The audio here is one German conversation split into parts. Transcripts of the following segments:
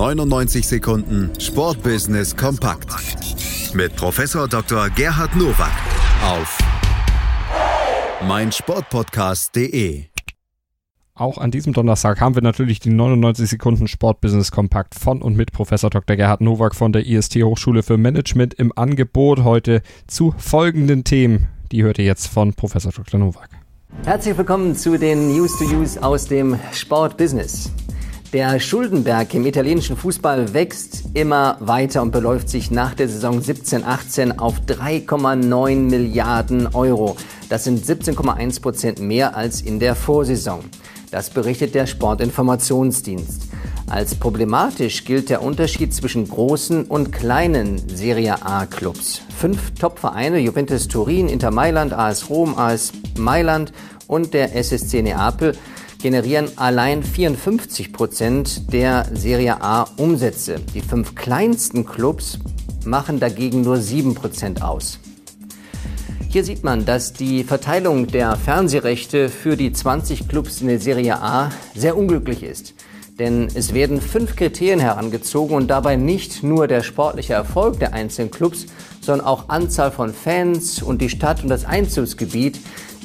99 Sekunden Sportbusiness kompakt mit Professor Dr. Gerhard Nowak auf meinsportpodcast.de. Auch an diesem Donnerstag haben wir natürlich die 99 Sekunden Sportbusiness Kompakt von und mit Professor Dr. Gerhard Nowak von der IST Hochschule für Management im Angebot heute zu folgenden Themen. Die hört ihr jetzt von Professor Dr. Nowak. Herzlich willkommen zu den News to Use aus dem Sportbusiness. Der Schuldenberg im italienischen Fußball wächst immer weiter und beläuft sich nach der Saison 17-18 auf 3,9 Milliarden Euro. Das sind 17,1 Prozent mehr als in der Vorsaison. Das berichtet der Sportinformationsdienst. Als problematisch gilt der Unterschied zwischen großen und kleinen Serie A Clubs. Fünf Top-Vereine, Juventus Turin, Inter Mailand, AS Rom, AS Mailand und der SSC Neapel, generieren allein 54 Prozent der Serie A Umsätze. Die fünf kleinsten Clubs machen dagegen nur 7 Prozent aus. Hier sieht man, dass die Verteilung der Fernsehrechte für die 20 Clubs in der Serie A sehr unglücklich ist. Denn es werden fünf Kriterien herangezogen und dabei nicht nur der sportliche Erfolg der einzelnen Clubs, sondern auch Anzahl von Fans und die Stadt und das Einzugsgebiet,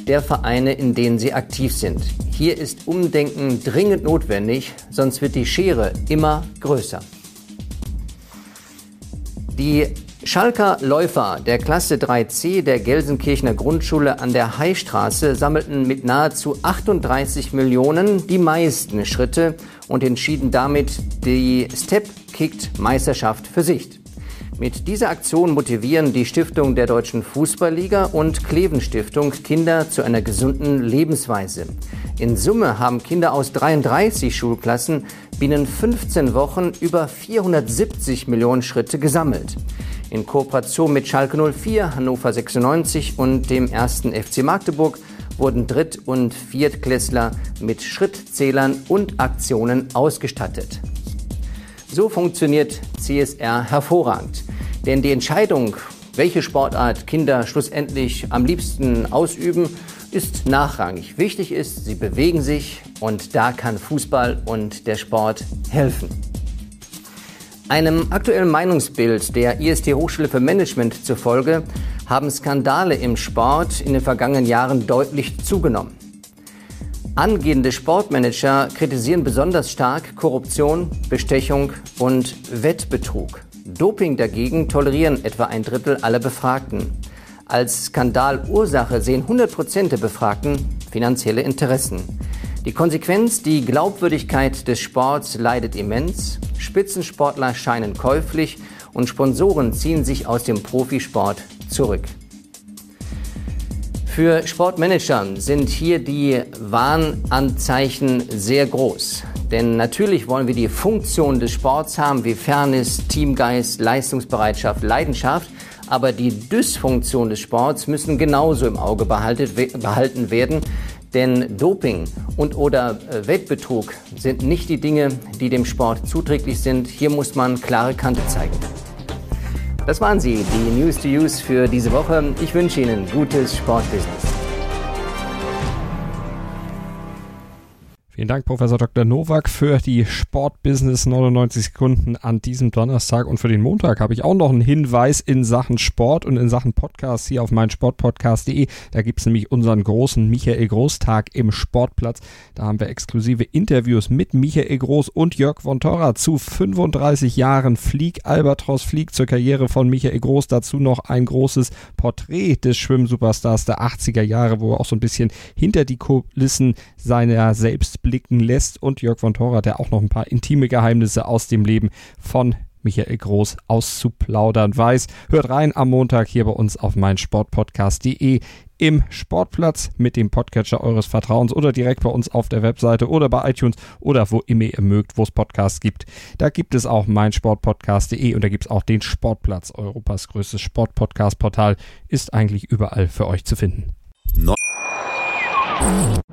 der Vereine, in denen sie aktiv sind. Hier ist Umdenken dringend notwendig, sonst wird die Schere immer größer. Die Schalker Läufer der Klasse 3c der Gelsenkirchener Grundschule an der Heistraße sammelten mit nahezu 38 Millionen die meisten Schritte und entschieden damit die Step Kicked Meisterschaft für sich. Mit dieser Aktion motivieren die Stiftung der Deutschen Fußballliga und Kleven Stiftung Kinder zu einer gesunden Lebensweise. In Summe haben Kinder aus 33 Schulklassen binnen 15 Wochen über 470 Millionen Schritte gesammelt. In Kooperation mit Schalke 04, Hannover 96 und dem ersten FC Magdeburg wurden Dritt- und Viertklässler mit Schrittzählern und Aktionen ausgestattet. So funktioniert CSR hervorragend. Denn die Entscheidung, welche Sportart Kinder schlussendlich am liebsten ausüben, ist nachrangig. Wichtig ist, sie bewegen sich und da kann Fußball und der Sport helfen. Einem aktuellen Meinungsbild der IST Hochschule für Management zufolge haben Skandale im Sport in den vergangenen Jahren deutlich zugenommen. Angehende Sportmanager kritisieren besonders stark Korruption, Bestechung und Wettbetrug. Doping dagegen tolerieren etwa ein Drittel aller Befragten. Als Skandalursache sehen 100 Prozent der Befragten finanzielle Interessen. Die Konsequenz, die Glaubwürdigkeit des Sports leidet immens, Spitzensportler scheinen käuflich und Sponsoren ziehen sich aus dem Profisport zurück. Für Sportmanager sind hier die Warnanzeichen sehr groß. Denn natürlich wollen wir die Funktion des Sports haben, wie Fairness, Teamgeist, Leistungsbereitschaft, Leidenschaft. Aber die Dysfunktion des Sports müssen genauso im Auge behalten werden. Denn Doping und oder äh, Wettbetrug sind nicht die Dinge, die dem Sport zuträglich sind. Hier muss man klare Kante zeigen. Das waren sie, die News to Use für diese Woche. Ich wünsche Ihnen gutes Sportbusiness. Vielen Dank, Professor Dr. Nowak, für die Sportbusiness 99 Sekunden an diesem Donnerstag. Und für den Montag habe ich auch noch einen Hinweis in Sachen Sport und in Sachen Podcast hier auf meinsportpodcast.de. Da gibt es nämlich unseren großen Michael Groß-Tag im Sportplatz. Da haben wir exklusive Interviews mit Michael Groß und Jörg von Torra zu 35 Jahren Flieg Albatros Flieg zur Karriere von Michael Groß. Dazu noch ein großes Porträt des Schwimmsuperstars der 80er Jahre, wo er auch so ein bisschen hinter die Kulissen seiner selbst blicken lässt und Jörg von Thora, der auch noch ein paar intime Geheimnisse aus dem Leben von Michael Groß auszuplaudern weiß. Hört rein am Montag hier bei uns auf meinsportpodcast.de im Sportplatz mit dem Podcatcher eures Vertrauens oder direkt bei uns auf der Webseite oder bei iTunes oder wo immer ihr mögt, wo es Podcasts gibt. Da gibt es auch meinsportpodcast.de und da gibt es auch den Sportplatz. Europas größtes Sportpodcast-Portal ist eigentlich überall für euch zu finden. No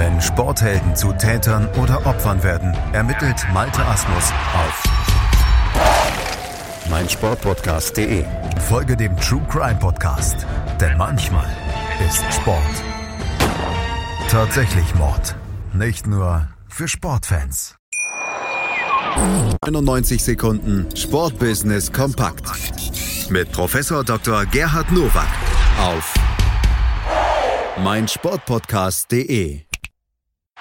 Wenn Sporthelden zu Tätern oder Opfern werden, ermittelt Malte Asmus auf meinsportpodcast.de. Folge dem True Crime Podcast, denn manchmal ist Sport tatsächlich Mord. Nicht nur für Sportfans. 91 Sekunden Sportbusiness kompakt mit Professor Dr. Gerhard Nowak auf meinsportpodcast.de.